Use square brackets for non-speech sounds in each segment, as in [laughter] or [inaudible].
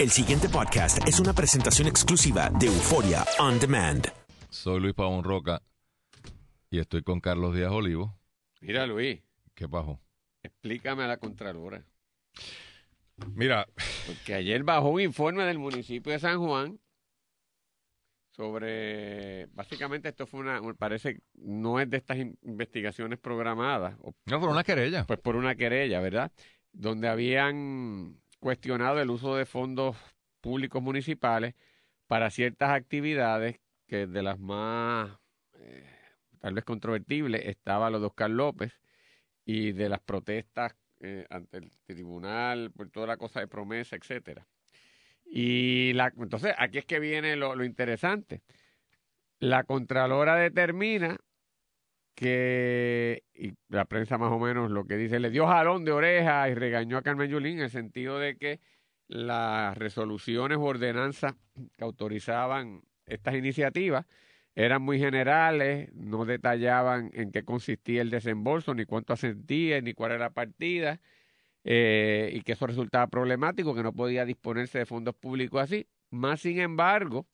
El siguiente podcast es una presentación exclusiva de Euforia On Demand. Soy Luis Pavón Roca y estoy con Carlos Díaz Olivo. Mira, Luis, ¿Qué pasó? explícame a la Contralora. Mira, Porque ayer bajó un informe del municipio de San Juan sobre, básicamente esto fue una, parece, no es de estas in- investigaciones programadas, o no fue una querella. pues por una querella, ¿verdad? Donde habían cuestionado el uso de fondos públicos municipales para ciertas actividades que de las más eh, tal vez controvertibles estaba lo de Oscar López y de las protestas eh, ante el tribunal por toda la cosa de promesa, etcétera. Y la, entonces aquí es que viene lo, lo interesante. La Contralora determina que y la prensa más o menos lo que dice, le dio jalón de oreja y regañó a Carmen Yulín en el sentido de que las resoluciones o ordenanzas que autorizaban estas iniciativas eran muy generales, no detallaban en qué consistía el desembolso, ni cuánto asentía, ni cuál era la partida, eh, y que eso resultaba problemático, que no podía disponerse de fondos públicos así. Más sin embargo,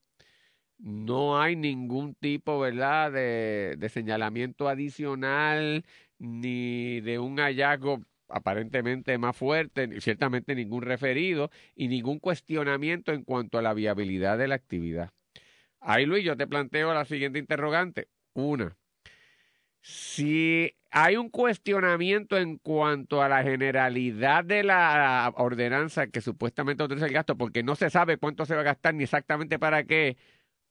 no hay ningún tipo, ¿verdad?, de, de señalamiento adicional ni de un hallazgo aparentemente más fuerte, ciertamente ningún referido y ningún cuestionamiento en cuanto a la viabilidad de la actividad. Ahí, Luis, yo te planteo la siguiente interrogante. Una, si hay un cuestionamiento en cuanto a la generalidad de la ordenanza que supuestamente autoriza el gasto, porque no se sabe cuánto se va a gastar ni exactamente para qué,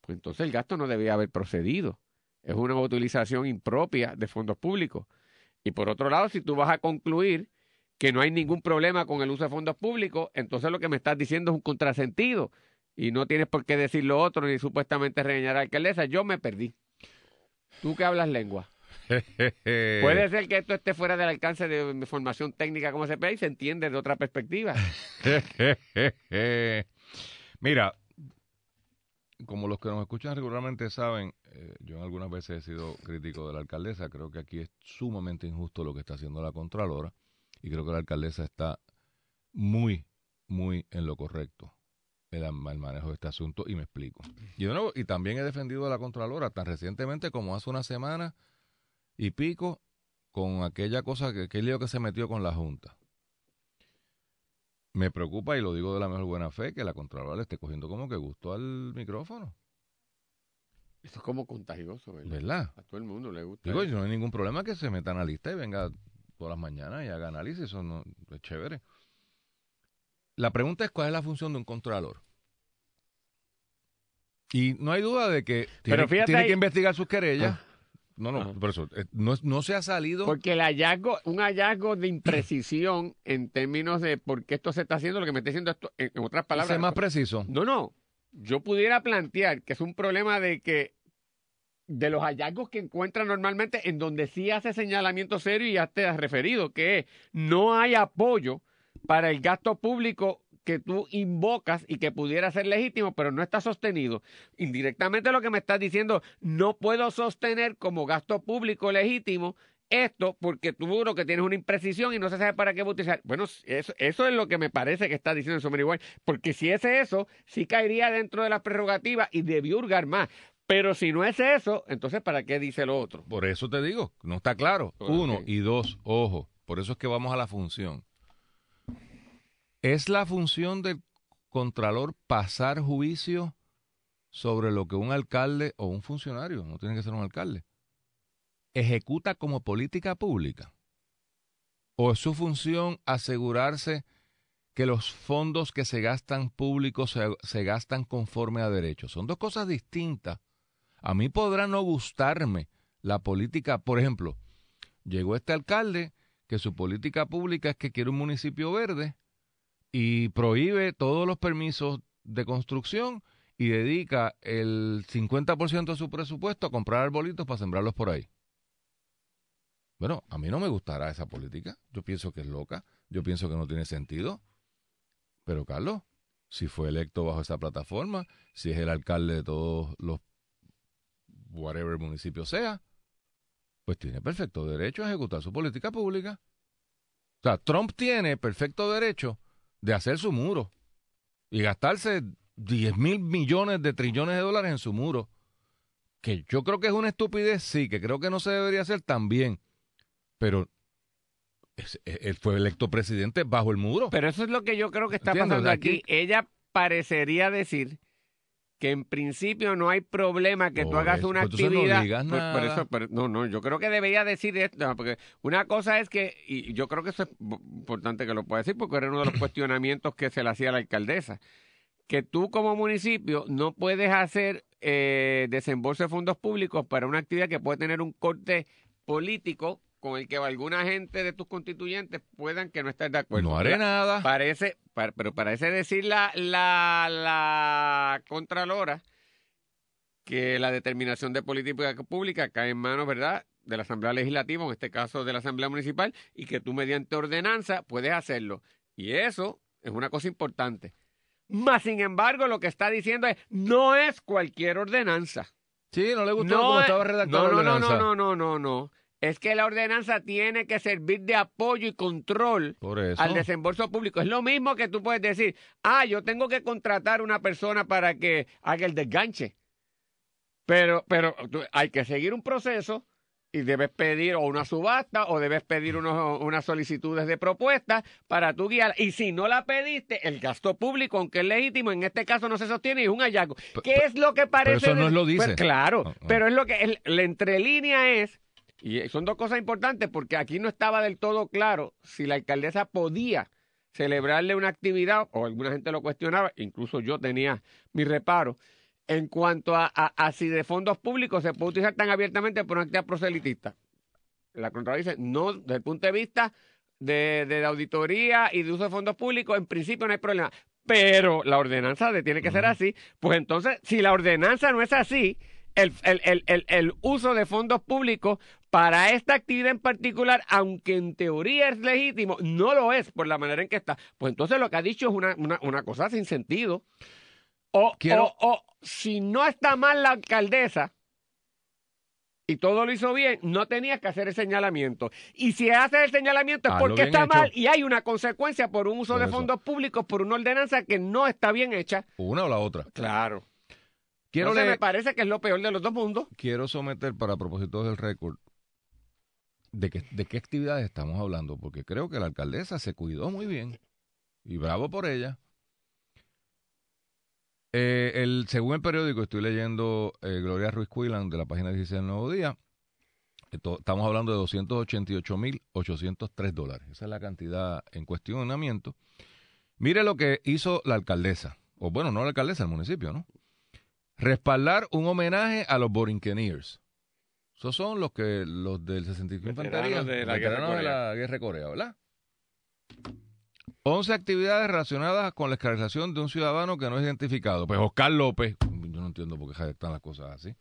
pues entonces el gasto no debía haber procedido. Es una utilización impropia de fondos públicos. Y por otro lado, si tú vas a concluir que no hay ningún problema con el uso de fondos públicos, entonces lo que me estás diciendo es un contrasentido. Y no tienes por qué decir lo otro ni supuestamente regañar a la alcaldesa. Yo me perdí. Tú que hablas lengua. [laughs] Puede ser que esto esté fuera del alcance de mi formación técnica como CPA y se entiende de otra perspectiva. [laughs] Mira, como los que nos escuchan regularmente saben, eh, yo algunas veces he sido crítico de la alcaldesa. Creo que aquí es sumamente injusto lo que está haciendo la Contralora y creo que la alcaldesa está muy, muy en lo correcto el, el manejo de este asunto y me explico. Y de y también he defendido a la Contralora tan recientemente como hace una semana y pico con aquella cosa, que, aquel lío que se metió con la Junta. Me preocupa, y lo digo de la mejor buena fe, que la Contralora le esté cogiendo como que gusto al micrófono, Eso es como contagioso, ¿verdad? ¿verdad? A todo el mundo le gusta. Digo, eso. yo no hay ningún problema que se meta analista y venga todas las mañanas y haga análisis, eso no, es chévere. La pregunta es cuál es la función de un contralor. Y no hay duda de que tiene, Pero fíjate tiene ahí- que investigar sus querellas. Ah. No, no, Ajá. por eso, eh, no, no se ha salido. Porque el hallazgo, un hallazgo de imprecisión [clears throat] en términos de por qué esto se está haciendo, lo que me está diciendo esto, en, en otras palabras. Ser más preciso. No, no. Yo pudiera plantear que es un problema de que de los hallazgos que encuentra normalmente en donde sí hace señalamiento serio y ya te has referido, que es no hay apoyo para el gasto público que tú invocas y que pudiera ser legítimo, pero no está sostenido. Indirectamente lo que me estás diciendo, no puedo sostener como gasto público legítimo esto porque tú lo que tienes una imprecisión y no se sabe para qué utilizar. Bueno, eso, eso es lo que me parece que está diciendo Summer igual, porque si es eso, sí caería dentro de las prerrogativas y debió hurgar más. Pero si no es eso, entonces ¿para qué dice lo otro? Por eso te digo, no está claro. Uno y dos, ojo. Por eso es que vamos a la función. ¿Es la función del contralor pasar juicio sobre lo que un alcalde o un funcionario, no tiene que ser un alcalde, ejecuta como política pública? ¿O es su función asegurarse que los fondos que se gastan públicos se, se gastan conforme a derecho? Son dos cosas distintas. A mí podrá no gustarme la política, por ejemplo, llegó este alcalde que su política pública es que quiere un municipio verde y prohíbe todos los permisos de construcción y dedica el 50% de su presupuesto a comprar arbolitos para sembrarlos por ahí. Bueno, a mí no me gustará esa política. Yo pienso que es loca. Yo pienso que no tiene sentido. Pero Carlos, si fue electo bajo esa plataforma, si es el alcalde de todos los whatever municipio sea, pues tiene perfecto derecho a ejecutar su política pública. O sea, Trump tiene perfecto derecho de hacer su muro y gastarse 10 mil millones de trillones de dólares en su muro. Que yo creo que es una estupidez, sí, que creo que no se debería hacer también. Pero él fue electo presidente bajo el muro. Pero eso es lo que yo creo que está pasando aquí- Ella parecería decir que en principio no hay problema que tú hagas una pues no actividad. Por- eso, pero- no, no, yo creo que debería decir esto, porque una cosa es que, y yo creo que eso es importante que lo pueda decir, porque era uno de los [clears throat] cuestionamientos que se le hacía a la alcaldesa, que tú como municipio no puedes hacer eh, desembolso de fondos públicos para una actividad que puede tener un corte político con el que alguna gente de tus constituyentes puedan que no estar de acuerdo. no haré nada. Parece, pa- pero parece decir la, la, la Contralora que la determinación de política pública cae en manos, ¿verdad?, de la Asamblea Legislativa, en este caso de la Asamblea Municipal, y que tú mediante ordenanza puedes hacerlo. Y eso es una cosa importante. Más sin embargo, lo que está diciendo es, no es cualquier ordenanza. Sí, no le gustó No, cómo es- estaba redactada no, la no, no, no, no, no, no. Es que la ordenanza tiene que servir de apoyo y control al desembolso público. Es lo mismo que tú puedes decir, ah, yo tengo que contratar una persona para que haga el desganche. Pero, pero tú- hay que seguir un proceso y debes pedir o una subasta o debes pedir unos- unas solicitudes de propuesta para tu guiar. Y si no la pediste, el gasto público, aunque es legítimo, en este caso no se sostiene y es un hallazgo. ¿Qué es lo que parece? eso no de- lo dice. Pues, claro, Ah, ah. pero es lo que el- la entrelínea es y son dos cosas importantes porque aquí no estaba del todo claro si la alcaldesa podía celebrarle una actividad, o alguna gente lo cuestionaba, incluso yo tenía mi reparo, en cuanto a, a- a si de fondos públicos se puede utilizar tan abiertamente por una actividad proselitista. La Contralora dice, no, desde el punto de vista de, de auditoría y de uso de fondos públicos, en principio no hay problema. Pero la ordenanza de- tiene que ser así. Pues entonces, si la ordenanza no es así, el, el- el- el- el uso de fondos públicos para esta actividad en particular, aunque en teoría es legítimo, no lo es por la manera en que está. Pues entonces lo que ha dicho es una, una, una cosa sin sentido. O, Quiero- o, o si no está mal la alcaldesa y todo lo hizo bien, no tenías que hacer el señalamiento. Y si haces el señalamiento es Hazlo porque está hecho. mal y hay una consecuencia por un uso Por de eso. fondos públicos, por una ordenanza que no está bien hecha. Una o la otra. Claro. Quiero, Entonces leer- me parece que es lo peor de los dos mundos. quiero someter para propósitos del récord de, que, de qué actividades estamos hablando, porque creo que la alcaldesa se cuidó muy bien y bravo por ella. Eh, el, según el periódico, estoy leyendo eh, Gloria Ruiz Cuilan de la página 16 del Nuevo Día. Esto- estamos hablando de 288.803 dólares. Esa es la cantidad en cuestionamiento. Mire lo que hizo la alcaldesa, o bueno, no la alcaldesa, el municipio, ¿no? Respaldar un homenaje a los Borinqueniers. Esos son los que los del 65 Veteranos Infantería, de la Guerra de la Guerra de Corea, ¿verdad? 11 actividades relacionadas con la esclavización de un ciudadano que no es identificado. Pues Oscar López, yo no entiendo por qué están las cosas así.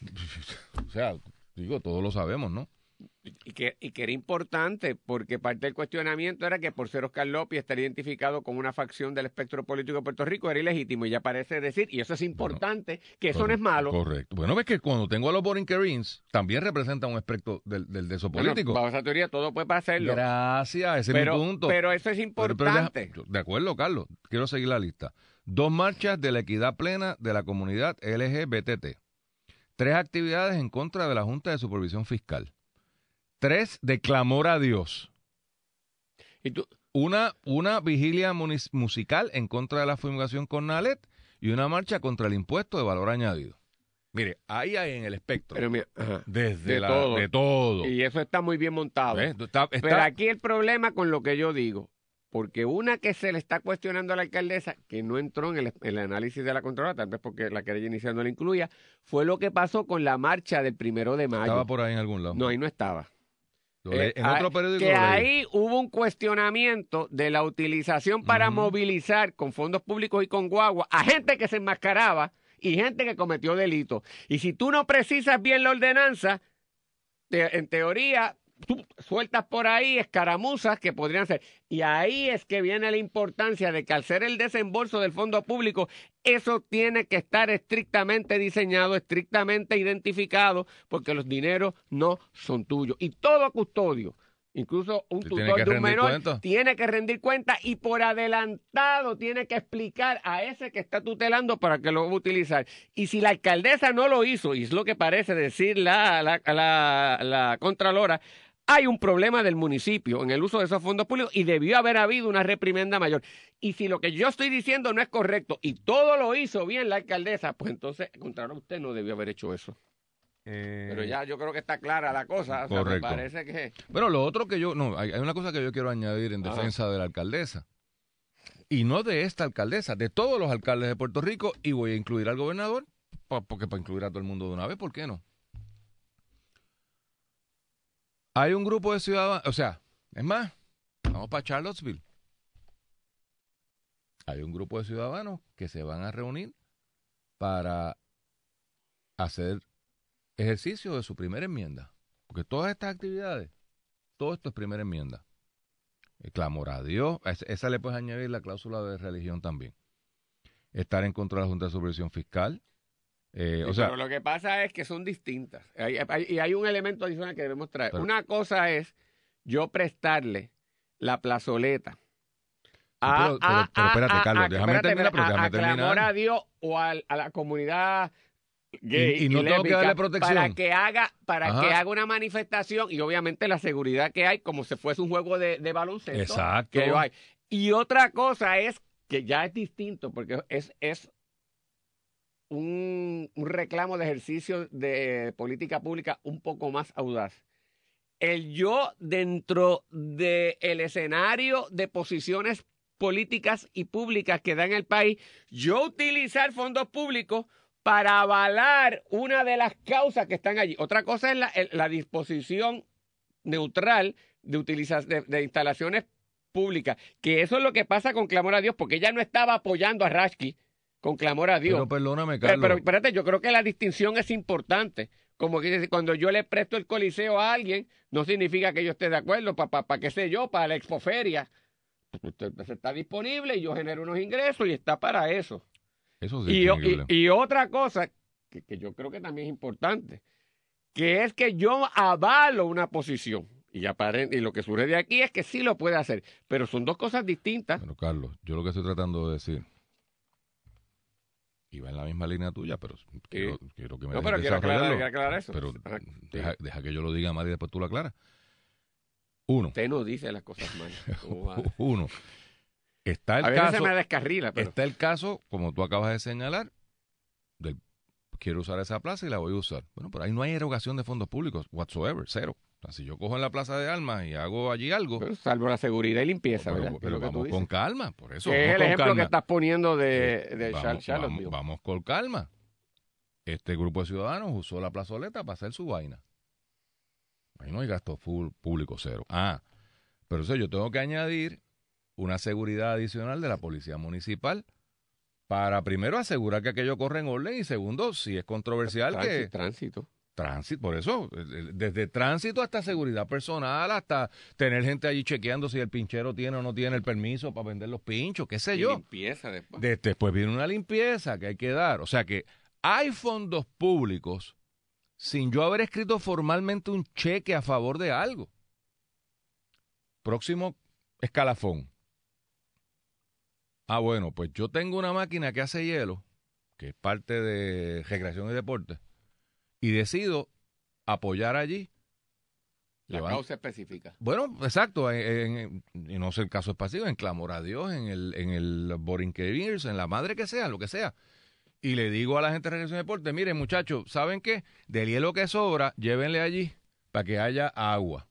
[laughs] o sea, digo, todos lo sabemos, ¿no? Y que, y que era importante, porque parte del cuestionamiento era que por ser Oscar López estar identificado con una facción del espectro político de Puerto Rico era ilegítimo. Y ya parece decir, y eso es importante, que eso no es malo. Correcto. Bueno, ves que cuando tengo a los Borinqueniers, también representa un espectro del, del de eso Bueno, político. bajo esa teoría todo puede hacerlo. Gracias, ese pero, es mi punto. pero eso es Pero- pero deja- importante. de acuerdo, Carlos. Quiero seguir la lista. Dos marchas de la equidad plena de la comunidad LGBTT. Tres actividades en contra de la Junta de Supervisión Fiscal. Tres de clamor a Dios. y tú, Una, una vigilia musical en contra de la fumigación con Nalet y una marcha contra el impuesto de valor añadido. Mire, ahí hay en el espectro. pero mira, desde de la- todo. de todo. y eso está muy bien montado. ¿Ves? Está- está- Pero aquí el problema con lo que yo digo, porque una que se le está cuestionando a la alcaldesa, que no entró en el, análisis de la controlada, tal vez porque la querella inicial no la incluía, fue lo que pasó con la marcha del primero de mayo. estaba por ahí en algún lado. No, ahí no estaba. Eh, en otro periódico que ahí hubo un cuestionamiento de la utilización para movilizar con fondos públicos y con guagua a gente que se enmascaraba y gente que cometió delitos. Y si tú no precisas bien la ordenanza, te- en teoría, tú sueltas por ahí escaramuzas que podrían ser. Y ahí es que viene la importancia de que al ser el desembolso del fondo público, eso tiene que estar estrictamente diseñado, estrictamente identificado, porque los dineros no son tuyos. Y todo custodio Incluso un tutor de un menor cuenta. tiene que rendir cuenta y por adelantado tiene que explicar a ese que está tutelando para que lo va a utilizar. Y si la alcaldesa no lo hizo, y es lo que parece decir la, la, la, la Contralora, hay un problema del municipio en el uso de esos fondos públicos y debió haber habido una reprimenda mayor. Y si lo que yo estoy diciendo no es correcto y todo lo hizo bien la alcaldesa, pues entonces, Contralora, usted no debió haber hecho eso. Pero ya yo creo que está clara la cosa. O sea, me Correcto. parece que... Bueno, lo otro que yo, no, hay, hay una cosa que yo quiero añadir en Ajá. defensa de la alcaldesa. Y no de esta alcaldesa, de todos los alcaldes de Puerto Rico, y voy a incluir al gobernador, pa- porque para incluir a todo el mundo de una vez, ¿por qué no? Hay un grupo de ciudadanos, o sea, es más, vamos para Charlottesville. Hay un grupo de ciudadanos que se van a reunir para hacer ejercicio de su primera enmienda. Porque todas estas actividades, todo esto es primera enmienda. El clamor a Dios, esa le puedes añadir la cláusula de religión también. Estar en contra de la Junta de Supervisión Fiscal. Eh, o Sí, sea, pero lo que pasa es que son distintas. Hay- hay- y hay un elemento adicional que debemos traer. Pero- Una cosa es yo prestarle la plazoleta. pero- pero- pero espérate, Carlos, déjame espérate, terminar, pero a- déjame a clamor terminar. a Dios o a, la comunidad gay Y- y no tengo que darle protección. para que haga para Ajá. que haga una manifestación y obviamente la seguridad que hay como si fuese un juego de, de baloncesto Exacto. que hay. Y otra cosa es que ya es distinto porque es, es un, un reclamo de ejercicio de política pública un poco más audaz. El yo dentro del escenario de posiciones políticas y públicas que da en el país, yo utilizar fondos públicos para avalar una de las causas que están allí. Otra cosa es la, disposición neutral de, de, de instalaciones públicas, que eso es lo que pasa con Clamor a Dios, porque ella no estaba apoyando a Rashki con Clamor a Dios. pero perdóname, Pero, Carlos. pero espérate, yo creo que la distinción es importante. Como que cuando yo le presto el coliseo a alguien, no significa que yo esté de acuerdo, para pa, qué sé yo, para la expoferia. Usted está disponible y yo genero unos ingresos y está para eso. Eso sí Y, y- otra cosa que, que yo creo que también es importante, que es que yo avalo una posición. Y, aparen- y lo que surge de aquí es que sí lo puede hacer, pero son dos cosas distintas. Bueno, Carlos, yo lo que estoy tratando de decir, y va en la misma línea tuya, pero quiero, quiero que me No, pero quiero aclarar, desarrollarlo. quiero aclarar eso. Pero deja, deja que yo lo diga mal y después tú lo aclaras. Uno, Usted no dice las cosas mal. [laughs] Uno. Está el A veces caso, se me descarrila, pero... está el caso, como tú acabas de señalar, del quiero usar esa plaza y la voy a usar. Bueno, pero ahí no hay erogación de fondos públicos, whatsoever, cero. O sea, si yo cojo en la Plaza de Armas y hago allí algo, Bueno, salvo la seguridad y limpieza, pero- ¿verdad? Pero vamos con calma, por eso. que es vamos el ejemplo que estás poniendo de, de Eh, vamos, Char- Charlottesville. vamos- vamos con calma. Este grupo de ciudadanos usó la plazoleta para hacer su vaina. Ahí no hay gasto full, público cero. Ah, pero eso yo tengo que añadir una seguridad adicional de la policía municipal para primero asegurar que aquello corre en orden y segundo, si es controversial, Tránsito, que tránsito. Tránsito, por eso, eh, eh, desde tránsito hasta seguridad personal, hasta tener gente allí chequeando si el pinchero tiene o no tiene el permiso para vender los pinchos, qué sé Y yo. limpieza después. De- después viene una limpieza que hay que dar. O sea que hay fondos públicos sin yo haber escrito formalmente un cheque a favor de algo. Próximo escalafón. Ah, bueno, pues yo tengo una máquina que hace hielo, que es parte de recreación y deporte, y decido apoyar allí. la causa específica. bueno, exacto, en- no sé el caso específico, en clamor a Dios, en el, en el Borinquevirs, en la madre que sea, lo que sea. Y le digo a la gente de Recreación y Deporte, miren muchachos, ¿saben qué? Del hielo que sobra, llévenle allí para que haya agua.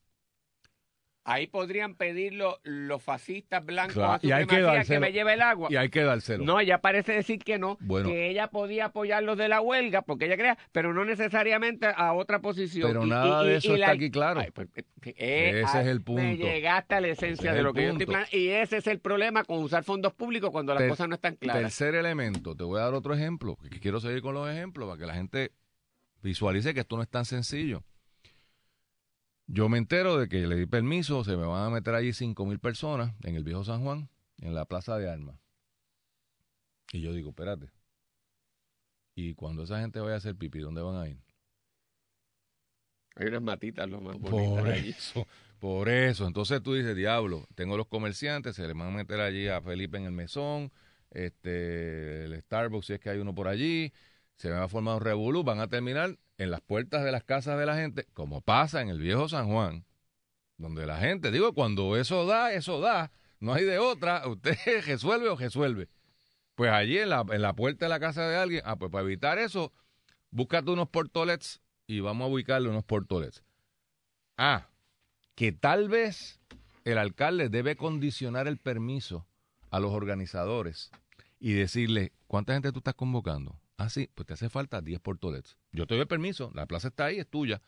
Ahí podrían pedirlo los fascistas blancos Claro, a y hay que que, me lleve el agua. Y hay que dárselo. No, ella parece decir que no, Bueno. que ella podía apoyar los de la huelga, porque ella crea, pero no necesariamente a otra posición. Pero Y- nada y- de eso la- está aquí claro. Ay, pues, eh, eh, Ese ah, es el Me punto. llegaste a la esencia Ese es de el lo que yo estoy punto. planteando. Y ese es el problema con usar fondos públicos cuando las Ter- cosas no están claras. Tercer elemento, te voy a dar otro ejemplo, que quiero seguir con los ejemplos para que la gente visualice que esto no es tan sencillo. Yo me entero de que le di permiso, se me van a meter allí cinco mil personas en el viejo San Juan, en la Plaza de Armas. Y yo digo, espérate. Y cuando esa gente vaya a hacer pipí, ¿dónde van a ir? Hay unas matitas lo más Por bonitas allí. eso. Por eso, entonces tú dices, diablo, tengo los comerciantes, se le van a meter allí a Felipe en el mesón, este, el Starbucks, si es que hay uno por allí, se va a formar un revolú, van a terminar en las puertas de las casas de la gente, como pasa en el viejo San Juan, donde la gente, digo, cuando eso da, eso da, no hay de otra, [laughs] usted resuelve o resuelve. Pues allí en la, en la puerta de la casa de alguien, ah, pues para evitar eso, búscate unos portolets y vamos a ubicarle unos portolets. Ah, que tal vez el alcalde debe condicionar el permiso a los organizadores y decirle, ¿cuánta gente tú estás convocando? Ah, sí, pues te hace falta 10 portolets. Yo te doy el permiso, la plaza está ahí, es tuya,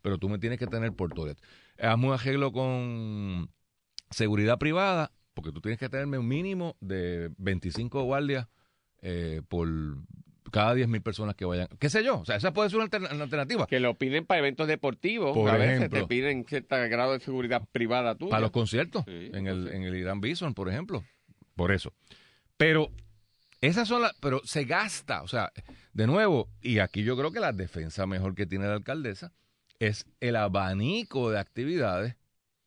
pero tú me tienes que tener portolets. Hazme un arreglo con seguridad privada, porque tú tienes que tenerme un mínimo de 25 guardias eh, por cada 10 mil personas que vayan. ¿Qué sé yo? O sea, esa puede ser una, alterna- una alternativa. Que lo piden para eventos deportivos. Por a veces ejemplo. te piden cierto grado de seguridad privada tuya. Para los conciertos, Sí, en, el, en el Irán Bison, por ejemplo. Por eso. Pero esas son las. Pero se gasta. O sea, de nuevo, y aquí yo creo que la defensa mejor que tiene la alcaldesa es el abanico de actividades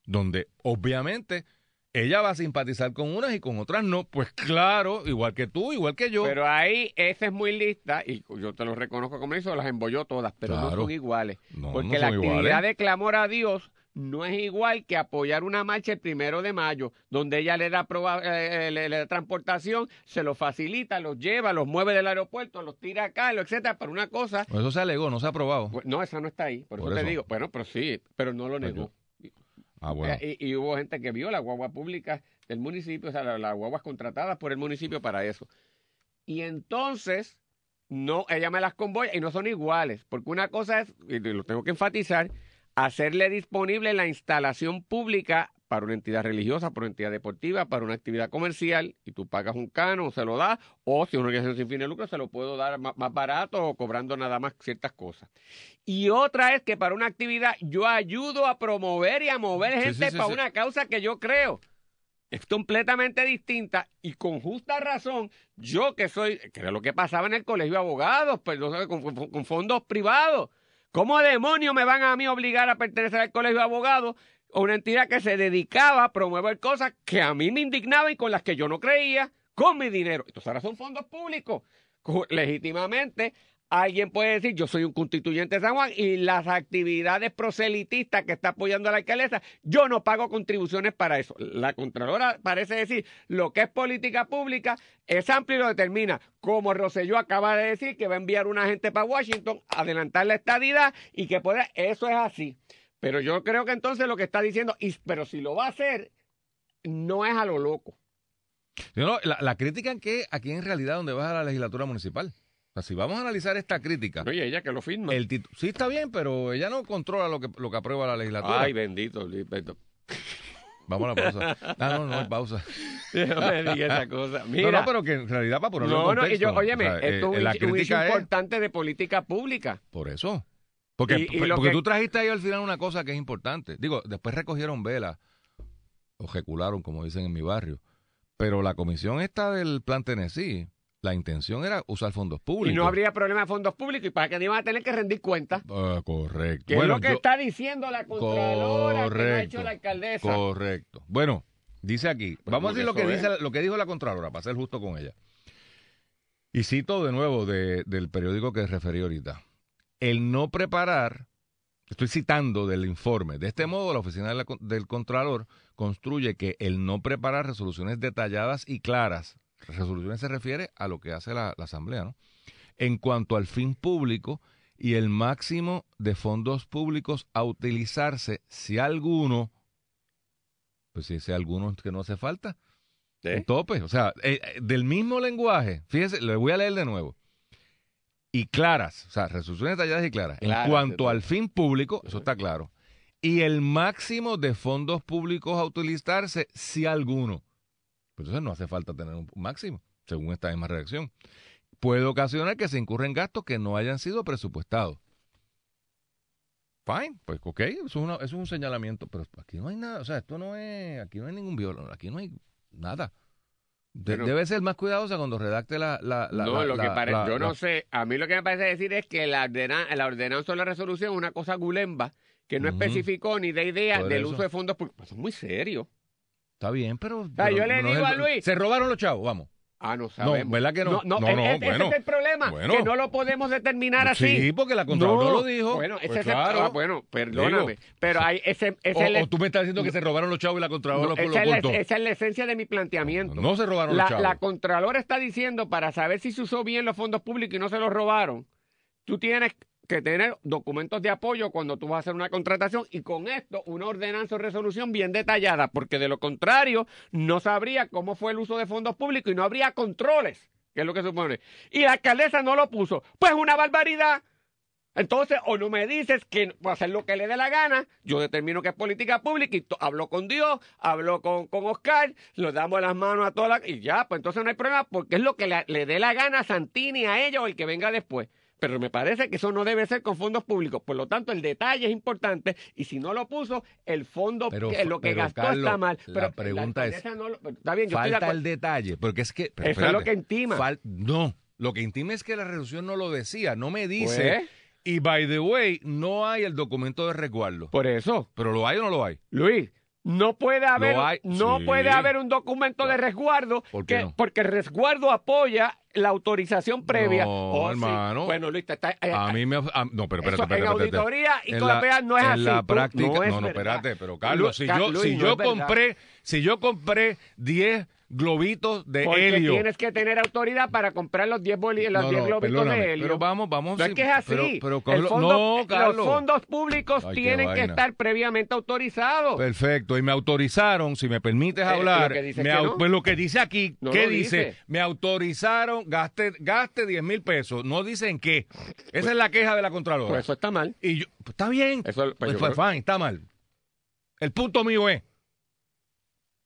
donde obviamente ella va a simpatizar con unas y con otras no. Pues claro, igual que tú, igual que yo. Pero ahí, esa es muy lista, y yo te lo reconozco como eso, las embolló todas, pero no son iguales. No, porque no la actividad iguales. de clamor a Dios no es igual que apoyar una marcha el primero de mayo, donde ella le da, proba- eh, eh, le, le da transportación, se los facilita, los lleva, los mueve del aeropuerto, los tira acá, lo etcétera, para una cosa. Pues Eso se alegó, no se ha aprobado. Pues, No, esa no está ahí, por, Por eso, te digo. Bueno, pero sí, pero no lo Pues negó. Ah, bueno. Eh, y, y hubo gente que vio la guagua pública del municipio, o sea, la- las guaguas contratadas por el municipio para eso. Y entonces, no, ella me las convoya y no son iguales, porque una cosa es, y lo tengo que enfatizar, hacerle disponible la instalación pública para una entidad religiosa, para una entidad deportiva, para una actividad comercial, y tú pagas un cano, se lo das, o si una organización sin fin de lucro, se lo puedo dar más, más barato o cobrando nada más ciertas cosas. Y otra es que para una actividad yo ayudo a promover y a mover gente sí, sí, para una causa que yo creo. Es completamente distinta y con justa razón, yo que soy, que era lo que pasaba en el colegio de abogados, pues, con, con- con fondos privados. ¿Cómo demonios me van a mí obligar a pertenecer al colegio de abogados una entidad que se dedicaba a promover cosas que a mí me indignaban y con las que yo no creía con mi dinero? Entonces ahora son fondos públicos. Co- Legítimamente, alguien puede decir, yo soy un constituyente de San Juan y las actividades proselitistas que está apoyando a la alcaldesa, yo no pago contribuciones para eso. La Contralora parece decir, lo que es política pública es amplio y lo determina. Como Rosselló acaba de decir que va a enviar una gente para Washington, adelantar la estadidad y que puede, eso es así. Pero yo creo que entonces lo que está diciendo, y, pero si lo va a hacer, no es a lo loco. No, la, la crítica en que aquí en realidad donde vas a la legislatura municipal. O sea, si vamos a analizar esta crítica, Oye, ella que lo firma. el sí está bien, pero ella no controla lo que, lo que aprueba la legislatura. Ay, bendito. bendito. Vamos a la pausa. [laughs] Ah, no, no hay pausa. No me diga esa cosa. Mira, no, no, pero que en realidad para ponerlo no, en no, y contexto. yo, óyeme, o sea, eh, esto es un, la un es importante de política pública. por eso. Porque, Y- y lo porque que- tú trajiste ahí al final una cosa que es importante. Digo, después recogieron velas o ejecularon, como dicen en mi barrio. Pero la comisión esta del plan Tennessee, la intención era usar fondos públicos. Y no habría problema de fondos públicos y para que iban a tener que rendir cuentas. Ah, correcto. Que Bueno, es lo que yo- está diciendo la Contralora que no ha Correcto. hecho la alcaldesa. Correcto. Bueno, dice aquí, Pues vamos a decir lo que, dice, lo que dijo la Contralora, para ser justo con ella. Y cito de nuevo de- del periódico que referí ahorita. El no preparar, estoy citando del informe, de este modo la oficina de la con- del Contralor construye que el no preparar resoluciones detalladas y claras, resoluciones se refiere a lo que hace la, la Asamblea, ¿no? En cuanto al fin público y el máximo de fondos públicos a utilizarse si alguno, pues si ese alguno que no hace falta, ¿Eh? un tope, o sea, eh, eh, del mismo lenguaje, fíjese, le voy a leer de nuevo. Y claras, o sea, resoluciones detalladas y claras. Claras, en cuanto al fin público, eso está claro. Y el máximo de fondos públicos a utilizarse, si alguno. Entonces no hace falta tener un máximo, según esta misma redacción. Puede ocasionar que se incurren gastos que no hayan sido presupuestados. Fine, pues ok, eso es, una- eso es un señalamiento, pero aquí no hay nada, o sea, esto no es, aquí no hay ningún violón, aquí no hay nada. De- debe ser más cuidadosa cuando redacte la... la, la- no, la- lo que parece, yo no sé, a mí lo que me parece decir es que la, ordena, la ordenanza o la resolución es una cosa gulemba que no especificó ni de idea del eso. uso de fondos públicos. Pues eso es muy serio. Está bien, pero. sea, pero yo le no digo es a Luis- Se robaron los chavos, vamos. Ah, no sabemos. ¿verdad que no? No, No, e- no, e- bueno. ese es el problema, Bueno. que no lo podemos determinar así. Sí, porque la Contralor no lo dijo. Bueno, ese Pues es el- claro. ah, bueno, perdóname, Digo. pero hay ese, ese O, es el- o tú me estás diciendo que se robaron los chavos y la Contralor no, lo, lo esa, es la, cortó. esa es la esencia de mi planteamiento. No se robaron la, los chavos. la Contralor está diciendo para saber si se usó bien los fondos públicos y no se los robaron, tú tienes que tener documentos de apoyo cuando tú vas a hacer una contratación y con esto una ordenanza o resolución bien detallada, porque de lo contrario no sabría cómo fue el uso de fondos públicos y no habría controles, que es lo que supone. Y la alcaldesa no lo puso. Pues una barbaridad. Entonces, o no me dices que va a hacer lo que le dé la gana, yo determino que es política pública y hablo con Dios, hablo con, con Oscar, le damos las manos a todas. Y ya, pues entonces no hay problema porque es lo que le, le dé la gana a Santini, a ella o el que venga después. Pero me parece que eso no debe ser con fondos públicos. Por lo tanto, el detalle es importante y si no lo puso, el fondo, Pero, que, lo que pero, gastó Carlos, está mal. la Pero pregunta es, alcaldesa no lo- está bien, yo estoy de Falta el detalle, porque es que... pero Eso es lo que intima. fal- no, lo que intima es que la resolución no lo decía, no me dice... Pues, Y by the way, no hay el documento de resguardo. por eso. ¿Pero lo hay o no lo hay? Luis, no puede haber, no sí. puede haber un documento de resguardo ¿Por qué que- no? porque el resguardo apoya la autorización previa. No, Oh, sí. hermano. Bueno, Luis, te está, eh, A mí me... a- no, pero espérate, espérate, en auditoría y PEA no es en así. la práctica, no, no, es no, espérate, pero Carlos, si Lu- yo, Luis, si no yo compré, si yo compré 10 globitos de Porque helio. tienes que tener autoridad para comprar los 10 boli- los No, 10 no, globitos de helio. Pero vamos, vamos. no es que es así. Pero, pero, El Carlos, fondo- no, Carlos. Los fondos públicos Ay, tienen que estar previamente autorizados. Perfecto, y me autorizaron, si me permites Eh, hablar, lo me au- pues lo que dice aquí, ¿qué dice? dice. Me autorizaron, gaste, gaste 10 mil pesos, no dicen qué. Esa es la queja de la Contralora. Pues eso está mal. y yo, pues, está bien, Eso, pues pues, fue creo- fine, está mal. El punto mío es,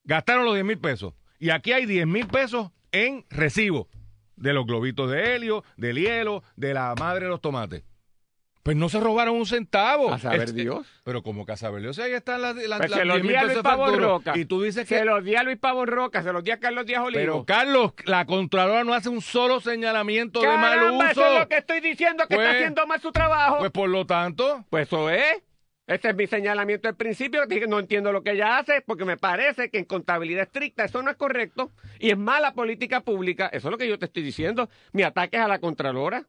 gastaron los 10 mil pesos, y aquí hay 10 mil pesos en recibo de los globitos de helio, del hielo, de la madre de los tomates. Pues no se robaron un centavo. A saber Es- Dios. Pero como que a saber Dios, ahí están las, las, Pues las se los 10 di mil a pesos Luis Pavón. Roca. Y tú dices que... Se los di a Luis Pavón Roca, se los di a Carlos Díaz Olivo. Pero Carlos, la Contralora no hace un solo señalamiento de mal uso. eso es lo que estoy diciendo, que Pues- está haciendo mal su trabajo. Pues por lo tanto, Pues eso es. Este es mi señalamiento al principio. No entiendo lo que ella hace porque me parece que en contabilidad estricta eso no es correcto y es mala política pública. Eso es lo que yo te estoy diciendo. Mi ataque es a la Contralora.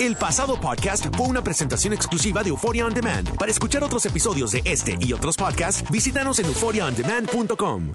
El pasado podcast fue una presentación exclusiva de Euphoria On Demand. Para escuchar otros episodios de este y otros podcasts, visítanos en euphoriaondemand.com.